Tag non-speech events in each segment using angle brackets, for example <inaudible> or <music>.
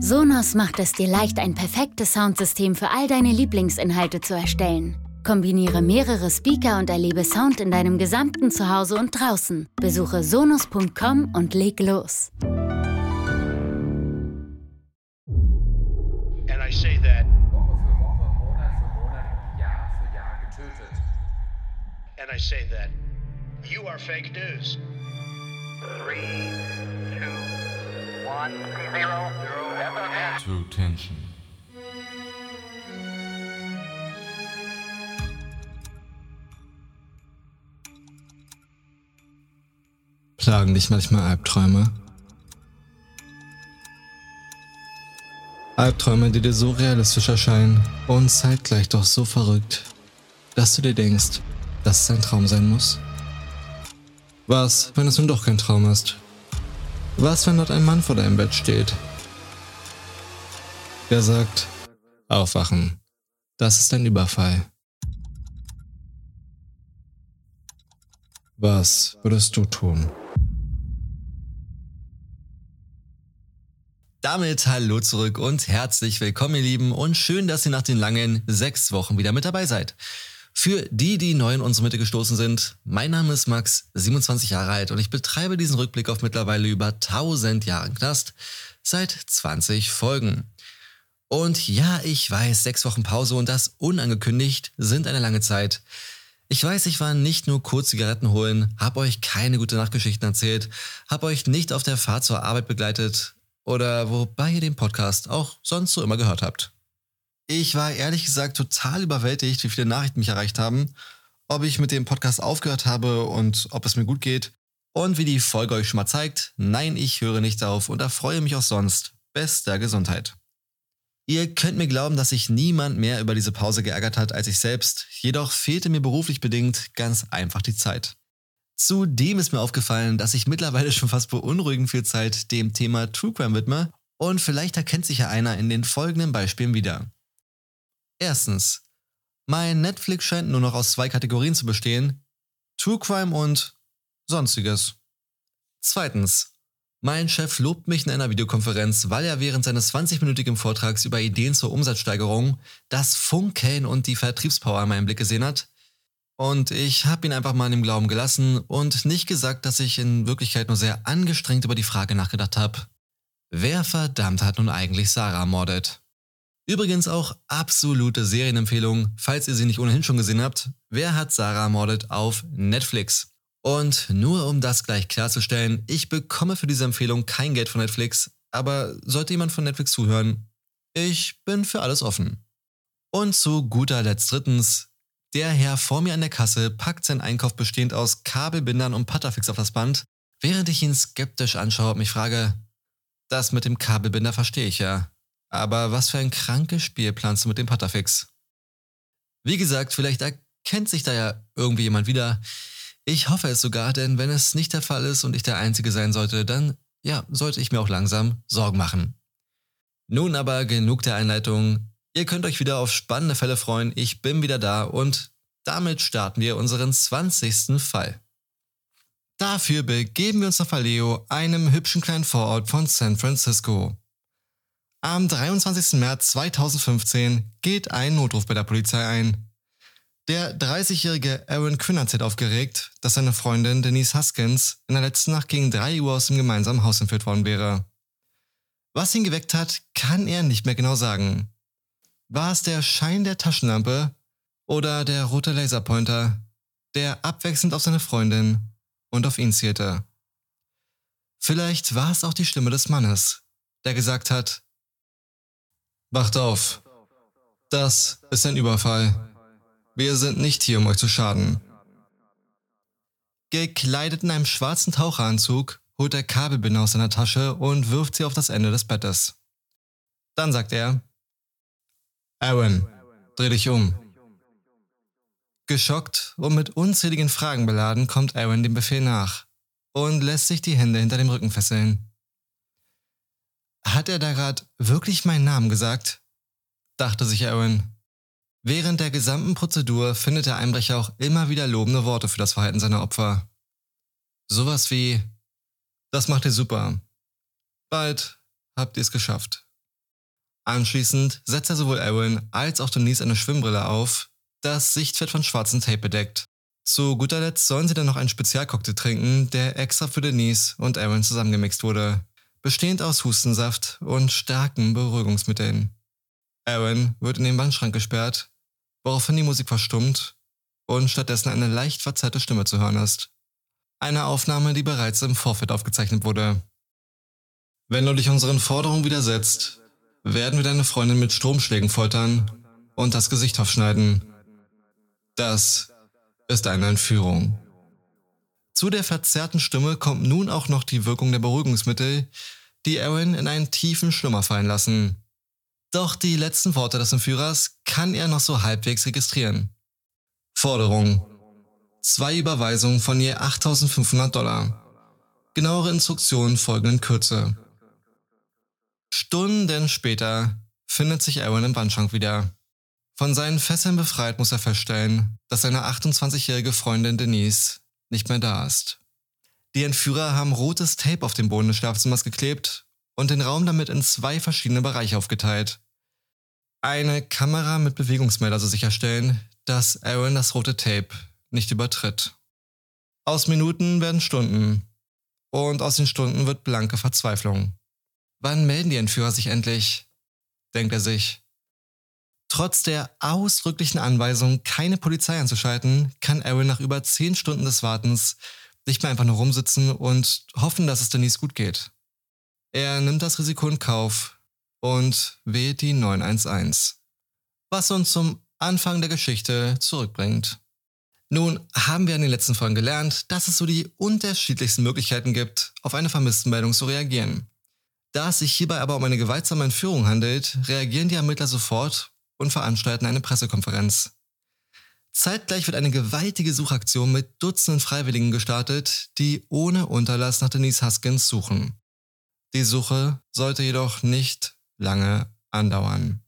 Sonos macht es dir leicht, ein perfektes Soundsystem für all deine Lieblingsinhalte zu erstellen. Kombiniere mehrere Speaker und erlebe Sound in deinem gesamten Zuhause und draußen. Besuche sonos.com und leg los. And I say that, Woche für Woche, Monat für Monat, Jahr für Jahr getötet. and I say that you are fake news. Three, one, zero, zero. True Tension. Plagen dich manchmal Albträume? Albträume, die dir so realistisch erscheinen und zeitgleich doch so verrückt, dass du dir denkst, dass es ein Traum sein muss? Was, wenn es nun doch kein Traum ist? Was, wenn dort ein Mann vor deinem Bett steht? Der sagt, aufwachen. Das ist ein Überfall. Was würdest du tun? Damit hallo zurück und herzlich willkommen, ihr Lieben, und schön, dass ihr nach den langen sechs Wochen wieder mit dabei seid. Für die, die neu in unsere Mitte gestoßen sind, mein Name ist Max, 27 Jahre alt und ich betreibe diesen Rückblick auf mittlerweile über 1000 Jahre Knast seit 20 Folgen. Und ja, ich weiß, sechs Wochen Pause und das unangekündigt sind eine lange Zeit. Ich weiß, ich war nicht nur kurz Zigaretten holen, hab euch keine gute Nachtgeschichten erzählt, hab euch nicht auf der Fahrt zur Arbeit begleitet oder wobei ihr den Podcast auch sonst so immer gehört habt. Ich war ehrlich gesagt total überwältigt, wie viele Nachrichten mich erreicht haben, ob ich mit dem Podcast aufgehört habe und ob es mir gut geht. Und wie die Folge euch schon mal zeigt, nein, ich höre nicht auf und erfreue mich auch sonst. Bester Gesundheit. Ihr könnt mir glauben, dass sich niemand mehr über diese Pause geärgert hat als ich selbst, jedoch fehlte mir beruflich bedingt ganz einfach die Zeit. Zudem ist mir aufgefallen, dass ich mittlerweile schon fast beunruhigend viel Zeit dem Thema True Crime widme und vielleicht erkennt sich ja einer in den folgenden Beispielen wieder. Erstens, mein Netflix scheint nur noch aus zwei Kategorien zu bestehen, True Crime und Sonstiges. Zweitens, mein Chef lobt mich in einer Videokonferenz, weil er während seines 20-minütigen Vortrags über Ideen zur Umsatzsteigerung das Funkeln und die Vertriebspower in meinem Blick gesehen hat. Und ich habe ihn einfach mal in dem Glauben gelassen und nicht gesagt, dass ich in Wirklichkeit nur sehr angestrengt über die Frage nachgedacht habe. Wer verdammt hat nun eigentlich Sarah ermordet? Übrigens auch absolute Serienempfehlung, falls ihr sie nicht ohnehin schon gesehen habt. Wer hat Sarah ermordet auf Netflix? Und nur um das gleich klarzustellen, ich bekomme für diese Empfehlung kein Geld von Netflix, aber sollte jemand von Netflix zuhören, ich bin für alles offen. Und zu guter Letzt drittens, der Herr vor mir an der Kasse packt seinen Einkauf bestehend aus Kabelbindern und Patterfix auf das Band, während ich ihn skeptisch anschaue und mich frage, das mit dem Kabelbinder verstehe ich ja, aber was für ein krankes Spiel planst du mit dem Patterfix? Wie gesagt, vielleicht erkennt sich da ja irgendwie jemand wieder. Ich hoffe es sogar, denn wenn es nicht der Fall ist und ich der Einzige sein sollte, dann ja, sollte ich mir auch langsam Sorgen machen. Nun aber genug der Einleitung. Ihr könnt euch wieder auf spannende Fälle freuen. Ich bin wieder da und damit starten wir unseren 20. Fall. Dafür begeben wir uns nach Vallejo, einem hübschen kleinen Vorort von San Francisco. Am 23. März 2015 geht ein Notruf bei der Polizei ein. Der 30-jährige Aaron Quinn erzählt aufgeregt, dass seine Freundin Denise Huskins in der letzten Nacht gegen 3 Uhr aus dem gemeinsamen Haus entführt worden wäre. Was ihn geweckt hat, kann er nicht mehr genau sagen. War es der Schein der Taschenlampe oder der rote Laserpointer, der abwechselnd auf seine Freundin und auf ihn zielte? Vielleicht war es auch die Stimme des Mannes, der gesagt hat, Wacht auf, das ist ein Überfall. Wir sind nicht hier, um euch zu schaden. Gekleidet in einem schwarzen Taucheranzug holt er Kabelbinder aus seiner Tasche und wirft sie auf das Ende des Bettes. Dann sagt er, Aaron, dreh dich um. Geschockt und mit unzähligen Fragen beladen, kommt Aaron dem Befehl nach und lässt sich die Hände hinter dem Rücken fesseln. Hat er da gerade wirklich meinen Namen gesagt? dachte sich Aaron. Während der gesamten Prozedur findet der Einbrecher auch immer wieder lobende Worte für das Verhalten seiner Opfer. Sowas wie, das macht ihr super. Bald habt ihr es geschafft. Anschließend setzt er sowohl Aaron als auch Denise eine Schwimmbrille auf, das Sichtfeld von schwarzem Tape bedeckt. Zu guter Letzt sollen sie dann noch einen Spezialcocktail trinken, der extra für Denise und Aaron zusammengemixt wurde, bestehend aus Hustensaft und starken Beruhigungsmitteln. Aaron wird in den Wandschrank gesperrt, woraufhin die Musik verstummt und stattdessen eine leicht verzerrte Stimme zu hören ist. Eine Aufnahme, die bereits im Vorfeld aufgezeichnet wurde. Wenn du dich unseren Forderungen widersetzt, werden wir deine Freundin mit Stromschlägen foltern und das Gesicht aufschneiden. Das ist eine Entführung. Zu der verzerrten Stimme kommt nun auch noch die Wirkung der Beruhigungsmittel, die Aaron in einen tiefen Schlummer fallen lassen. Doch die letzten Worte des Entführers kann er noch so halbwegs registrieren. Forderung. Zwei Überweisungen von je 8500 Dollar. Genauere Instruktionen folgen in Kürze. Stunden später findet sich Aaron im Wandschrank wieder. Von seinen Fesseln befreit muss er feststellen, dass seine 28-jährige Freundin Denise nicht mehr da ist. Die Entführer haben rotes Tape auf den Boden des Schlafzimmers geklebt und den Raum damit in zwei verschiedene Bereiche aufgeteilt. Eine Kamera mit Bewegungsmelder soll sicherstellen, dass Aaron das rote Tape nicht übertritt. Aus Minuten werden Stunden und aus den Stunden wird blanke Verzweiflung. Wann melden die Entführer sich endlich? denkt er sich. Trotz der ausdrücklichen Anweisung, keine Polizei anzuschalten, kann Aaron nach über zehn Stunden des Wartens nicht mehr einfach nur rumsitzen und hoffen, dass es Denise gut geht. Er nimmt das Risiko in Kauf und wählt die 911. Was uns zum Anfang der Geschichte zurückbringt. Nun haben wir in den letzten Folgen gelernt, dass es so die unterschiedlichsten Möglichkeiten gibt, auf eine Vermisstenmeldung zu reagieren. Da es sich hierbei aber um eine gewaltsame Entführung handelt, reagieren die Ermittler sofort und veranstalten eine Pressekonferenz. Zeitgleich wird eine gewaltige Suchaktion mit Dutzenden Freiwilligen gestartet, die ohne Unterlass nach Denise Huskins suchen. Die Suche sollte jedoch nicht lange andauern.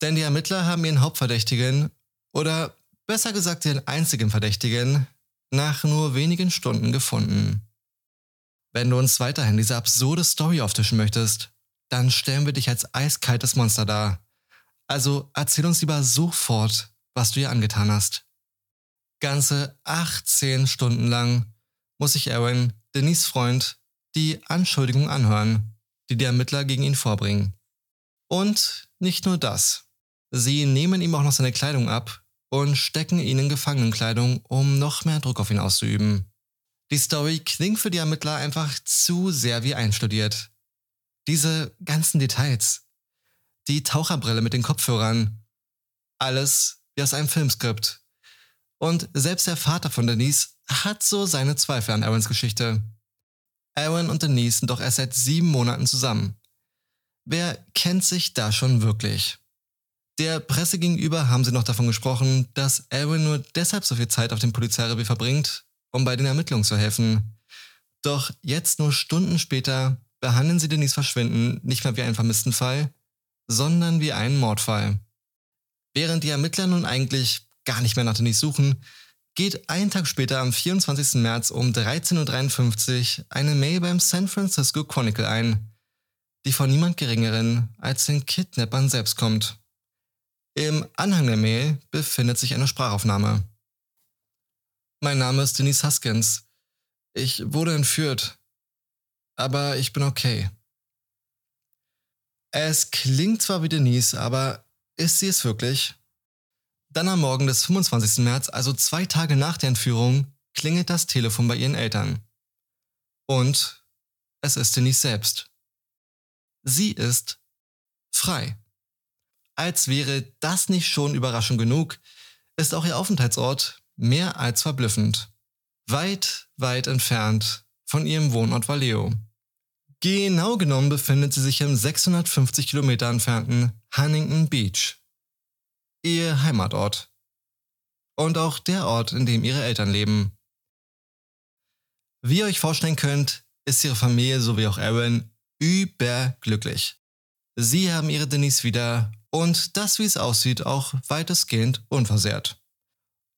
Denn die Ermittler haben ihren Hauptverdächtigen, oder besser gesagt den einzigen Verdächtigen, nach nur wenigen Stunden gefunden. Wenn du uns weiterhin diese absurde Story auftischen möchtest, dann stellen wir dich als eiskaltes Monster dar. Also erzähl uns lieber sofort, was du ihr angetan hast. Ganze 18 Stunden lang muss sich Aaron, Denise Freund, die Anschuldigung anhören, die die Ermittler gegen ihn vorbringen. Und nicht nur das. Sie nehmen ihm auch noch seine Kleidung ab und stecken ihn in Gefangenenkleidung, um noch mehr Druck auf ihn auszuüben. Die Story klingt für die Ermittler einfach zu sehr wie einstudiert. Diese ganzen Details. Die Taucherbrille mit den Kopfhörern. Alles wie aus einem Filmskript. Und selbst der Vater von Denise hat so seine Zweifel an Aarons Geschichte. Aaron und Denise sind doch erst seit sieben Monaten zusammen. Wer kennt sich da schon wirklich? Der Presse gegenüber haben sie noch davon gesprochen, dass Aaron nur deshalb so viel Zeit auf dem Polizeirevier verbringt, um bei den Ermittlungen zu helfen. Doch jetzt nur Stunden später behandeln sie Denise Verschwinden nicht mehr wie einen vermissten Fall, sondern wie einen Mordfall. Während die Ermittler nun eigentlich gar nicht mehr nach Denise suchen, geht einen Tag später am 24. März um 13.53 Uhr eine Mail beim San Francisco Chronicle ein, die von niemand Geringeren als den Kidnappern selbst kommt. Im Anhang der Mail befindet sich eine Sprachaufnahme. Mein Name ist Denise Huskins. Ich wurde entführt. Aber ich bin okay. Es klingt zwar wie Denise, aber ist sie es wirklich? Dann am Morgen des 25. März, also zwei Tage nach der Entführung, klingelt das Telefon bei ihren Eltern. Und es ist Denise selbst. Sie ist frei. Als wäre das nicht schon Überraschung genug, ist auch ihr Aufenthaltsort mehr als verblüffend. Weit, weit entfernt von ihrem Wohnort Vallejo. Genau genommen befindet sie sich im 650 Kilometer entfernten Huntington Beach. Ihr Heimatort. Und auch der Ort, in dem ihre Eltern leben. Wie ihr euch vorstellen könnt, ist ihre Familie sowie auch Aaron überglücklich. Sie haben ihre Denise wieder und das, wie es aussieht, auch weitestgehend unversehrt.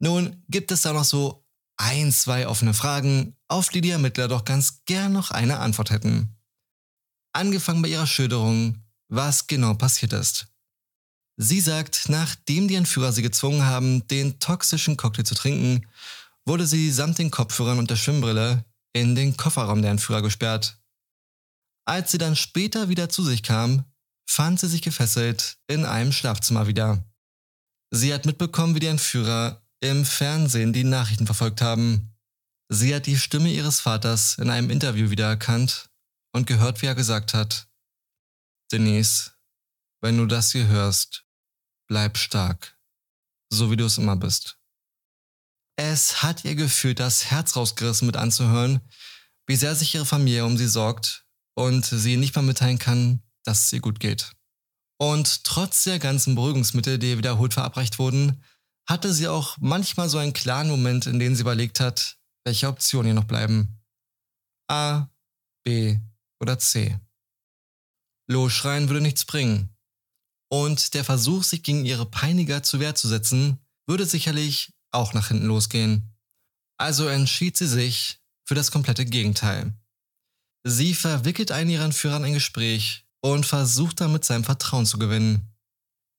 Nun gibt es da noch so ein, zwei offene Fragen, auf die die Ermittler doch ganz gern noch eine Antwort hätten. Angefangen bei ihrer Schilderung, was genau passiert ist. Sie sagt, nachdem die Entführer sie gezwungen haben, den toxischen Cocktail zu trinken, wurde sie samt den Kopfhörern und der Schwimmbrille in den Kofferraum der Entführer gesperrt. Als sie dann später wieder zu sich kam, fand sie sich gefesselt in einem Schlafzimmer wieder. Sie hat mitbekommen, wie die Entführer im Fernsehen die Nachrichten verfolgt haben. Sie hat die Stimme ihres Vaters in einem Interview wiedererkannt und gehört, wie er gesagt hat, Denise, wenn du das hier hörst, bleib stark, so wie du es immer bist. Es hat ihr gefühlt das Herz rausgerissen mit anzuhören, wie sehr sich ihre Familie um sie sorgt und sie nicht mal mitteilen kann, dass es ihr gut geht. Und trotz der ganzen Beruhigungsmittel, die ihr wiederholt verabreicht wurden, hatte sie auch manchmal so einen klaren Moment, in dem sie überlegt hat, welche Optionen ihr noch bleiben. A, B oder C. Losschreien würde nichts bringen. Und der Versuch, sich gegen ihre Peiniger zur Wehr zu setzen, würde sicherlich auch nach hinten losgehen. Also entschied sie sich für das komplette Gegenteil. Sie verwickelt einen ihrer Führern ein Gespräch und versucht damit sein Vertrauen zu gewinnen.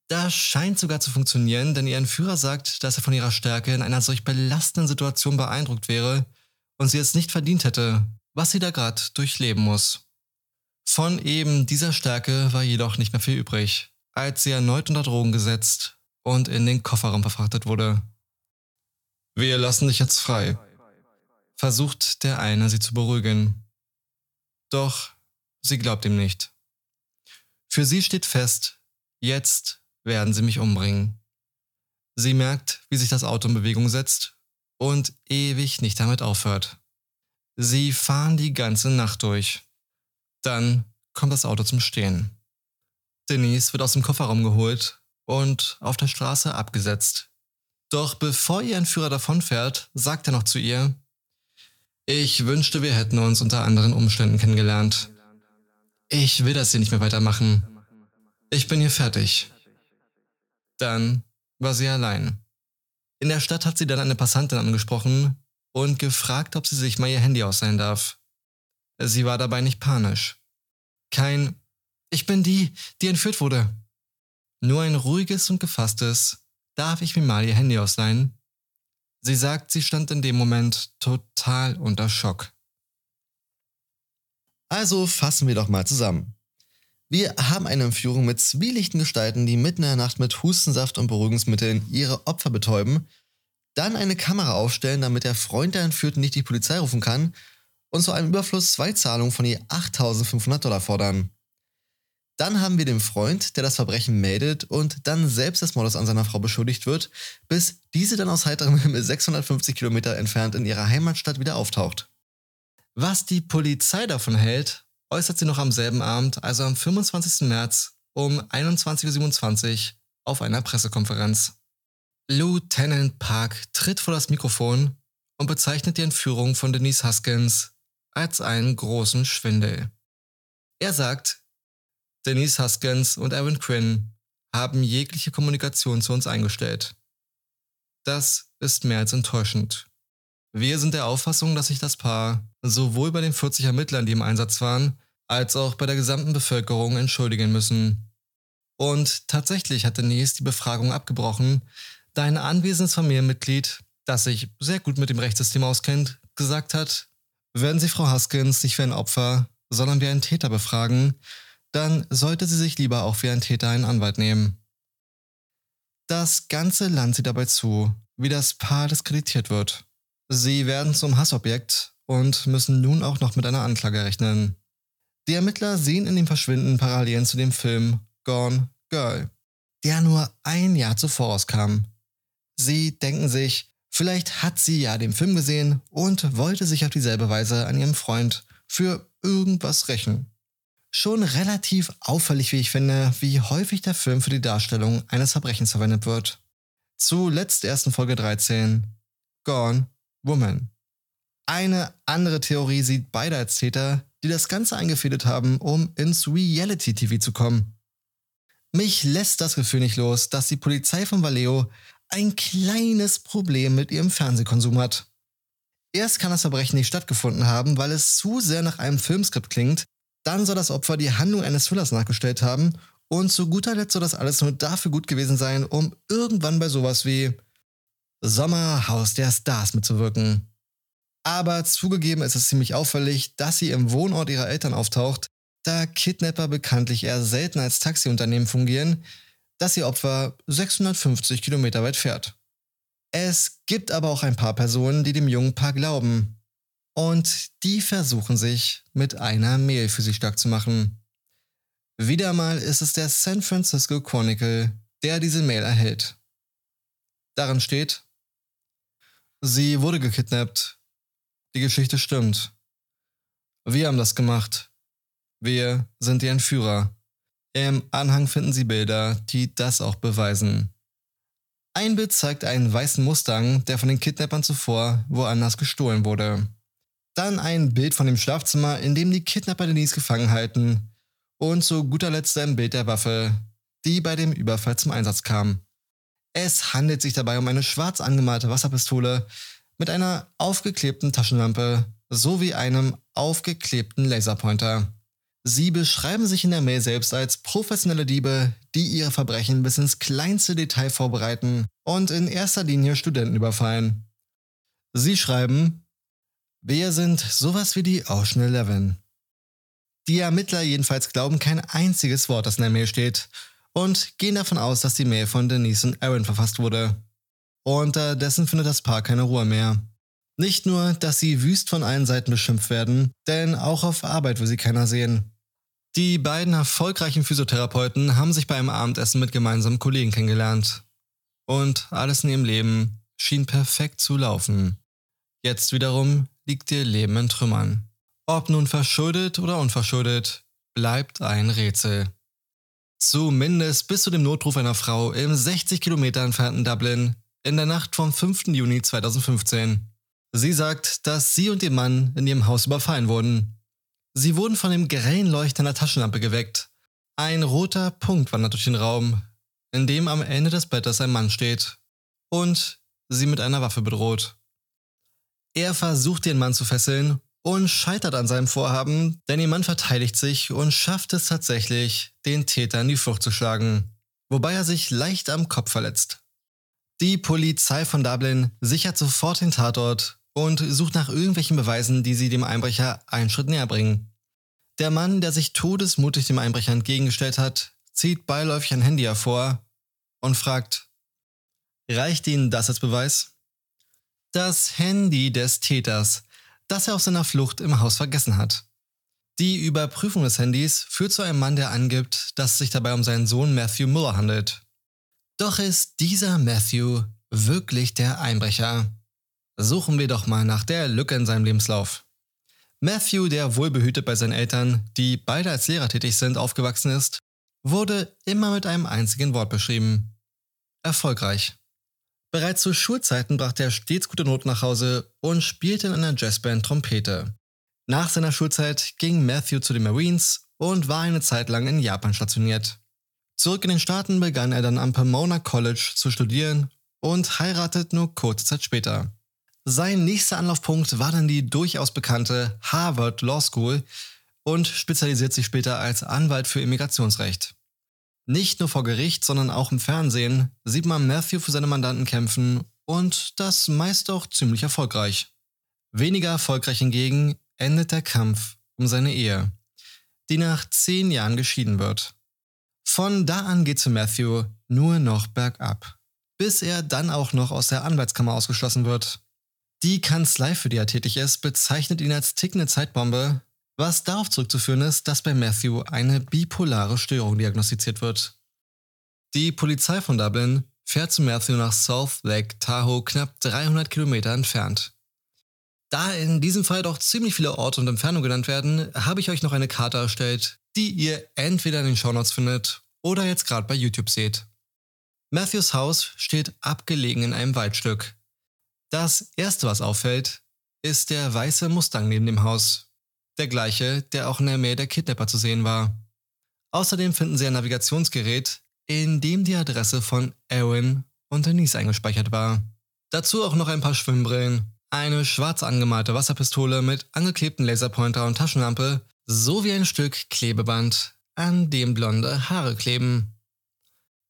Das scheint sogar zu funktionieren, denn ihr Entführer sagt, dass er von ihrer Stärke in einer solch belastenden Situation beeindruckt wäre und sie es nicht verdient hätte, was sie da gerade durchleben muss. Von eben dieser Stärke war jedoch nicht mehr viel übrig, als sie erneut unter Drogen gesetzt und in den Kofferraum verfrachtet wurde. Wir lassen dich jetzt frei, versucht der eine sie zu beruhigen. Doch sie glaubt ihm nicht. Für sie steht fest, jetzt werden sie mich umbringen. Sie merkt, wie sich das Auto in Bewegung setzt und ewig nicht damit aufhört. Sie fahren die ganze Nacht durch. Dann kommt das Auto zum Stehen. Denise wird aus dem Kofferraum geholt und auf der Straße abgesetzt. Doch bevor ihr Entführer davonfährt, sagt er noch zu ihr, ich wünschte, wir hätten uns unter anderen Umständen kennengelernt. Ich will das hier nicht mehr weitermachen. Ich bin hier fertig. Dann war sie allein. In der Stadt hat sie dann eine Passantin angesprochen und gefragt, ob sie sich mal ihr Handy ausleihen darf. Sie war dabei nicht panisch. Kein Ich bin die, die entführt wurde. Nur ein ruhiges und gefasstes Darf ich mir mal ihr Handy ausleihen? Sie sagt, sie stand in dem Moment total unter Schock. Also fassen wir doch mal zusammen. Wir haben eine Entführung mit zwielichten Gestalten, die mitten in der Nacht mit Hustensaft und Beruhigungsmitteln ihre Opfer betäuben, dann eine Kamera aufstellen, damit der Freund der Entführten nicht die Polizei rufen kann und zu einem Überfluss zwei Zahlungen von je 8500 Dollar fordern. Dann haben wir den Freund, der das Verbrechen meldet und dann selbst des Mordes an seiner Frau beschuldigt wird, bis diese dann aus heiterem Himmel 650 Kilometer entfernt in ihrer Heimatstadt wieder auftaucht. Was die Polizei davon hält, äußert sie noch am selben Abend, also am 25. März um 21.27 Uhr auf einer Pressekonferenz. Lieutenant Park tritt vor das Mikrofon und bezeichnet die Entführung von Denise Huskins als einen großen Schwindel. Er sagt, Denise Huskins und Aaron Quinn haben jegliche Kommunikation zu uns eingestellt. Das ist mehr als enttäuschend. Wir sind der Auffassung, dass sich das Paar sowohl bei den 40 Ermittlern, die im Einsatz waren, als auch bei der gesamten Bevölkerung entschuldigen müssen. Und tatsächlich hat Denise die Befragung abgebrochen, da ein anwesendes Familienmitglied, das sich sehr gut mit dem Rechtssystem auskennt, gesagt hat, werden Sie Frau Haskins nicht wie ein Opfer, sondern wie einen Täter befragen, dann sollte sie sich lieber auch wie ein Täter einen Anwalt nehmen. Das ganze Land sieht dabei zu, wie das Paar diskreditiert wird. Sie werden zum Hassobjekt und müssen nun auch noch mit einer Anklage rechnen. Die Ermittler sehen in dem Verschwinden Parallelen zu dem Film Gone Girl, der nur ein Jahr zuvor rauskam. Sie denken sich, vielleicht hat sie ja den Film gesehen und wollte sich auf dieselbe Weise an ihrem Freund für irgendwas rächen. Schon relativ auffällig, wie ich finde, wie häufig der Film für die Darstellung eines Verbrechens verwendet wird. Zuletzt erst in Folge 13 Gone Woman. Eine andere Theorie sieht beide als Täter, die das Ganze eingefädelt haben, um ins Reality-TV zu kommen. Mich lässt das Gefühl nicht los, dass die Polizei von Vallejo ein kleines Problem mit ihrem Fernsehkonsum hat. Erst kann das Verbrechen nicht stattgefunden haben, weil es zu sehr nach einem Filmskript klingt, Dann soll das Opfer die Handlung eines Thrillers nachgestellt haben und zu guter Letzt soll das alles nur dafür gut gewesen sein, um irgendwann bei sowas wie Sommerhaus der Stars mitzuwirken. Aber zugegeben ist es ziemlich auffällig, dass sie im Wohnort ihrer Eltern auftaucht, da Kidnapper bekanntlich eher selten als Taxiunternehmen fungieren, dass ihr Opfer 650 Kilometer weit fährt. Es gibt aber auch ein paar Personen, die dem jungen Paar glauben. Und die versuchen sich mit einer Mail für sie stark zu machen. Wieder mal ist es der San Francisco Chronicle, der diese Mail erhält. Darin steht, sie wurde gekidnappt. Die Geschichte stimmt. Wir haben das gemacht. Wir sind die Entführer. Im Anhang finden Sie Bilder, die das auch beweisen. Ein Bild zeigt einen weißen Mustang, der von den Kidnappern zuvor woanders gestohlen wurde. Dann ein Bild von dem Schlafzimmer, in dem die Kidnapper Denise gefangen halten. Und zu guter Letzt ein Bild der Waffe, die bei dem Überfall zum Einsatz kam. Es handelt sich dabei um eine schwarz angemalte Wasserpistole mit einer aufgeklebten Taschenlampe sowie einem aufgeklebten Laserpointer. Sie beschreiben sich in der Mail selbst als professionelle Diebe, die ihre Verbrechen bis ins kleinste Detail vorbereiten und in erster Linie Studenten überfallen. Sie schreiben, wir sind sowas wie die Ocean Eleven. Die Ermittler jedenfalls glauben kein einziges Wort, das in der Mail steht und gehen davon aus, dass die Mail von Denise und Aaron verfasst wurde. Unterdessen findet das Paar keine Ruhe mehr. Nicht nur, dass sie wüst von allen Seiten beschimpft werden, denn auch auf Arbeit will sie keiner sehen. Die beiden erfolgreichen Physiotherapeuten haben sich bei einem Abendessen mit gemeinsamen Kollegen kennengelernt. Und alles in ihrem Leben schien perfekt zu laufen. Jetzt wiederum liegt ihr Leben in Trümmern. Ob nun verschuldet oder unverschuldet, bleibt ein Rätsel. Zumindest bis zu dem Notruf einer Frau im 60 Kilometer entfernten Dublin in der Nacht vom 5. Juni 2015. Sie sagt, dass sie und ihr Mann in ihrem Haus überfallen wurden Sie wurden von dem grellen Leuchten einer Taschenlampe geweckt. Ein roter Punkt wandert durch den Raum, in dem am Ende des Bettes ein Mann steht und sie mit einer Waffe bedroht. Er versucht den Mann zu fesseln und scheitert an seinem Vorhaben, denn ihr Mann verteidigt sich und schafft es tatsächlich, den Täter in die Flucht zu schlagen, wobei er sich leicht am Kopf verletzt. Die Polizei von Dublin sichert sofort den Tatort und sucht nach irgendwelchen Beweisen, die sie dem Einbrecher einen Schritt näher bringen. Der Mann, der sich todesmutig dem Einbrecher entgegengestellt hat, zieht beiläufig ein Handy hervor und fragt, reicht Ihnen das als Beweis? Das Handy des Täters, das er auf seiner Flucht im Haus vergessen hat. Die Überprüfung des Handys führt zu einem Mann, der angibt, dass es sich dabei um seinen Sohn Matthew Muller handelt. Doch ist dieser Matthew wirklich der Einbrecher? Suchen wir doch mal nach der Lücke in seinem Lebenslauf. Matthew, der wohlbehütet bei seinen Eltern, die beide als Lehrer tätig sind, aufgewachsen ist, wurde immer mit einem einzigen Wort beschrieben. Erfolgreich. Bereits zu Schulzeiten brachte er stets gute Noten nach Hause und spielte in einer Jazzband Trompete. Nach seiner Schulzeit ging Matthew zu den Marines und war eine Zeit lang in Japan stationiert. Zurück in den Staaten begann er dann am Pomona College zu studieren und heiratet nur kurze Zeit später. Sein nächster Anlaufpunkt war dann die durchaus bekannte Harvard Law School und spezialisiert sich später als Anwalt für Immigrationsrecht. Nicht nur vor Gericht, sondern auch im Fernsehen sieht man Matthew für seine Mandanten kämpfen und das meist auch ziemlich erfolgreich. Weniger erfolgreich hingegen endet der Kampf um seine Ehe, die nach zehn Jahren geschieden wird. Von da an geht für Matthew nur noch bergab, bis er dann auch noch aus der Anwaltskammer ausgeschlossen wird. Die Kanzlei, für die er tätig ist, bezeichnet ihn als tickende Zeitbombe, was darauf zurückzuführen ist, dass bei Matthew eine bipolare Störung diagnostiziert wird. Die Polizei von Dublin fährt zu Matthew nach South Lake Tahoe knapp 300 Kilometer entfernt. Da in diesem Fall doch ziemlich viele Orte und Entfernungen genannt werden, habe ich euch noch eine Karte erstellt, die ihr entweder in den Shownotes findet oder jetzt gerade bei YouTube seht. Matthews Haus steht abgelegen in einem Waldstück, das erste, was auffällt, ist der weiße Mustang neben dem Haus. Der gleiche, der auch in der Mail der Kidnapper zu sehen war. Außerdem finden sie ein Navigationsgerät, in dem die Adresse von Aaron und Denise eingespeichert war. Dazu auch noch ein paar Schwimmbrillen eine schwarz angemalte Wasserpistole mit angeklebten Laserpointer und Taschenlampe sowie ein Stück Klebeband, an dem blonde Haare kleben.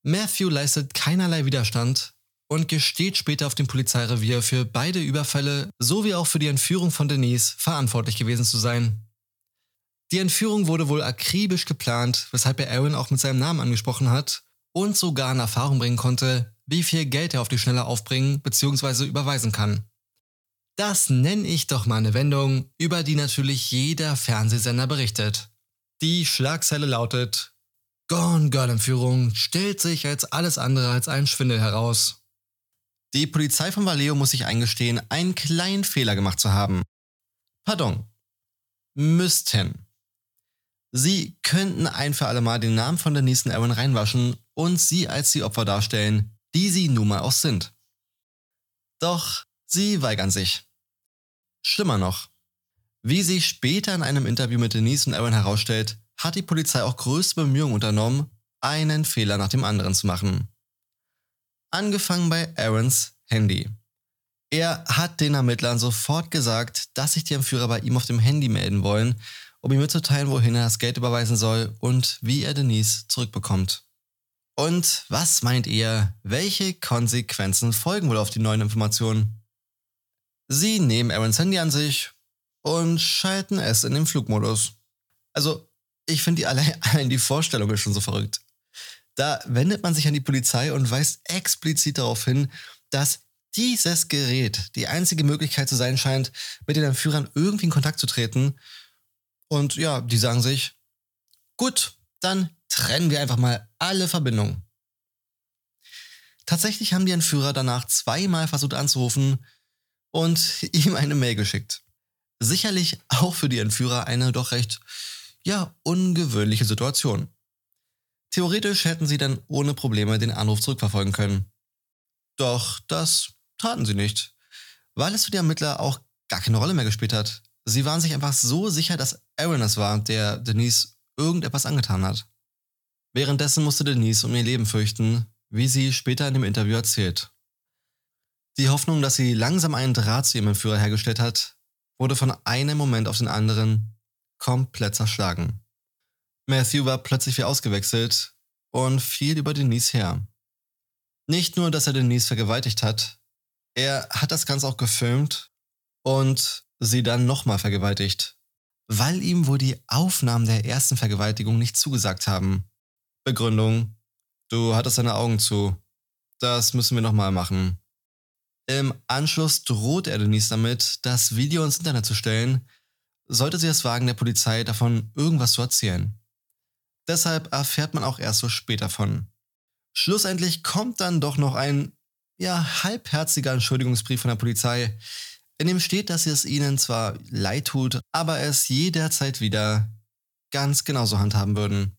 Matthew leistet keinerlei Widerstand und gesteht später auf dem Polizeirevier für beide Überfälle sowie auch für die Entführung von Denise verantwortlich gewesen zu sein. Die Entführung wurde wohl akribisch geplant, weshalb er Aaron auch mit seinem Namen angesprochen hat und sogar in Erfahrung bringen konnte, wie viel Geld er auf die Schnelle aufbringen bzw. überweisen kann. Das nenne ich doch mal eine Wendung, über die natürlich jeder Fernsehsender berichtet. Die Schlagzeile lautet Gone Girl Entführung stellt sich als alles andere als ein Schwindel heraus. Die Polizei von Vallejo muss sich eingestehen, einen kleinen Fehler gemacht zu haben. Pardon. Müssten. Sie könnten ein für alle Mal den Namen von Denise und Aaron reinwaschen und sie als die Opfer darstellen, die sie nun mal auch sind. Doch sie weigern sich. Schlimmer noch. Wie sich später in einem Interview mit Denise und Aaron herausstellt, hat die Polizei auch größte Bemühungen unternommen, einen Fehler nach dem anderen zu machen. Angefangen bei Aarons Handy. Er hat den Ermittlern sofort gesagt, dass sich die Entführer bei ihm auf dem Handy melden wollen, um ihm mitzuteilen, wohin er das Geld überweisen soll und wie er Denise zurückbekommt. Und was meint ihr, welche Konsequenzen folgen wohl auf die neuen Informationen? Sie nehmen Aarons Handy an sich und schalten es in den Flugmodus. Also, ich finde die allein, <laughs> allein die Vorstellung ist schon so verrückt. Da wendet man sich an die Polizei und weist explizit darauf hin, dass dieses Gerät die einzige Möglichkeit zu sein scheint, mit den Entführern irgendwie in Kontakt zu treten. Und ja, die sagen sich, gut, dann trennen wir einfach mal alle Verbindungen. Tatsächlich haben die Entführer danach zweimal versucht anzurufen und <laughs> ihm eine Mail geschickt. Sicherlich auch für die Entführer eine doch recht, ja, ungewöhnliche Situation. Theoretisch hätten sie dann ohne Probleme den Anruf zurückverfolgen können. Doch das taten sie nicht, weil es für die Ermittler auch gar keine Rolle mehr gespielt hat. Sie waren sich einfach so sicher, dass Aaron es war, der Denise irgendetwas angetan hat. Währenddessen musste Denise um ihr Leben fürchten, wie sie später in dem Interview erzählt. Die Hoffnung, dass sie langsam einen Draht zu ihrem Entführer hergestellt hat, wurde von einem Moment auf den anderen komplett zerschlagen. Matthew war plötzlich wie ausgewechselt und fiel über Denise her. Nicht nur, dass er Denise vergewaltigt hat, er hat das Ganze auch gefilmt und sie dann nochmal vergewaltigt, weil ihm wohl die Aufnahmen der ersten Vergewaltigung nicht zugesagt haben. Begründung, du hattest deine Augen zu. Das müssen wir nochmal machen. Im Anschluss droht er Denise damit, das Video ins Internet zu stellen, sollte sie es wagen, der Polizei davon irgendwas zu erzählen. Deshalb erfährt man auch erst so spät davon. Schlussendlich kommt dann doch noch ein, ja, halbherziger Entschuldigungsbrief von der Polizei, in dem steht, dass es ihnen zwar leid tut, aber es jederzeit wieder ganz genauso handhaben würden.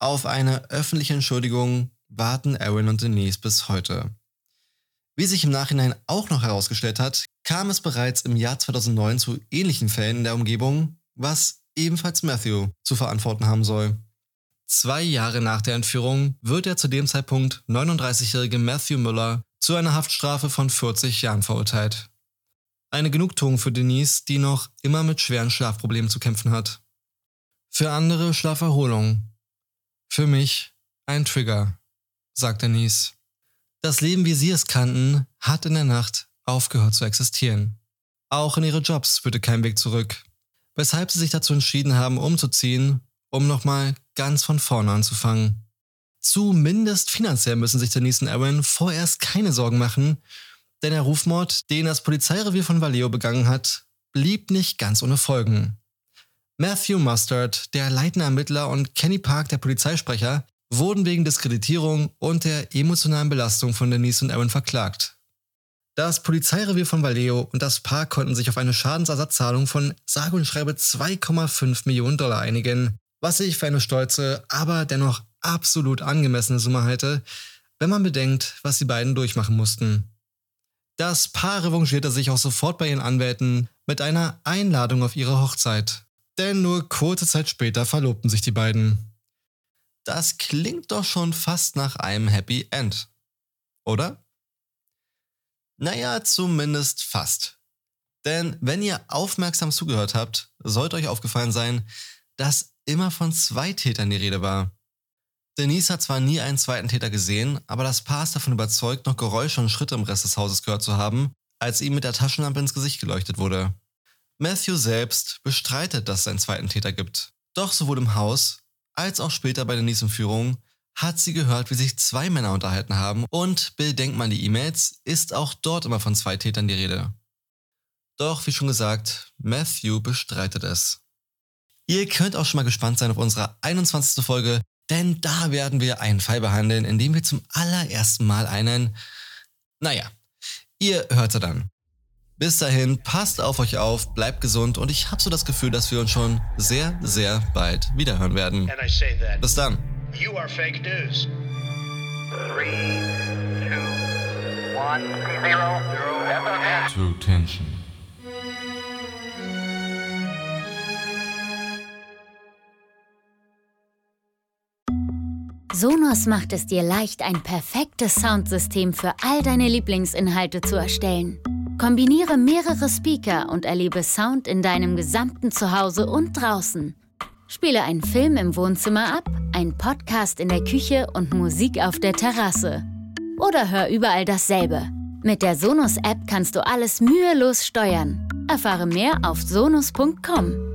Auf eine öffentliche Entschuldigung warten Aaron und Denise bis heute. Wie sich im Nachhinein auch noch herausgestellt hat, kam es bereits im Jahr 2009 zu ähnlichen Fällen in der Umgebung, was ebenfalls Matthew zu verantworten haben soll. Zwei Jahre nach der Entführung wird der zu dem Zeitpunkt 39-jährige Matthew Müller zu einer Haftstrafe von 40 Jahren verurteilt. Eine Genugtuung für Denise, die noch immer mit schweren Schlafproblemen zu kämpfen hat. Für andere Schlaferholung. Für mich ein Trigger, sagt Denise. Das Leben, wie sie es kannten, hat in der Nacht aufgehört zu existieren. Auch in ihre Jobs führte kein Weg zurück, weshalb sie sich dazu entschieden haben, umzuziehen um nochmal ganz von vorne anzufangen. Zumindest finanziell müssen sich Denise und Aaron vorerst keine Sorgen machen, denn der Rufmord, den das Polizeirevier von Vallejo begangen hat, blieb nicht ganz ohne Folgen. Matthew Mustard, der leitende Ermittler, und Kenny Park, der Polizeisprecher, wurden wegen Diskreditierung und der emotionalen Belastung von Denise und Aaron verklagt. Das Polizeirevier von Vallejo und das Park konnten sich auf eine Schadensersatzzahlung von sage und schreibe 2,5 Millionen Dollar einigen, was ich für eine stolze, aber dennoch absolut angemessene Summe halte, wenn man bedenkt, was die beiden durchmachen mussten. Das Paar revanchierte sich auch sofort bei ihren Anwälten mit einer Einladung auf ihre Hochzeit. Denn nur kurze Zeit später verlobten sich die beiden. Das klingt doch schon fast nach einem Happy End. Oder? Naja, zumindest fast. Denn wenn ihr aufmerksam zugehört habt, sollte euch aufgefallen sein, dass immer von zwei Tätern die Rede war. Denise hat zwar nie einen zweiten Täter gesehen, aber das Paar ist davon überzeugt, noch Geräusche und Schritte im Rest des Hauses gehört zu haben, als ihm mit der Taschenlampe ins Gesicht geleuchtet wurde. Matthew selbst bestreitet, dass es einen zweiten Täter gibt. Doch sowohl im Haus als auch später bei Denise in Führung hat sie gehört, wie sich zwei Männer unterhalten haben und bedenkt man die E-Mails, ist auch dort immer von zwei Tätern die Rede. Doch, wie schon gesagt, Matthew bestreitet es. Ihr könnt auch schon mal gespannt sein auf unsere 21. Folge, denn da werden wir einen Fall behandeln, in dem wir zum allerersten Mal einen, naja, ihr hört ja dann. Bis dahin, passt auf euch auf, bleibt gesund und ich habe so das Gefühl, dass wir uns schon sehr, sehr bald wiederhören werden. And I say that Bis dann. you are fake news. Three, two, one, zero, zero. To tension. Sonos macht es dir leicht, ein perfektes Soundsystem für all deine Lieblingsinhalte zu erstellen. Kombiniere mehrere Speaker und erlebe Sound in deinem gesamten Zuhause und draußen. Spiele einen Film im Wohnzimmer ab, einen Podcast in der Küche und Musik auf der Terrasse. Oder hör überall dasselbe. Mit der Sonos-App kannst du alles mühelos steuern. Erfahre mehr auf sonos.com.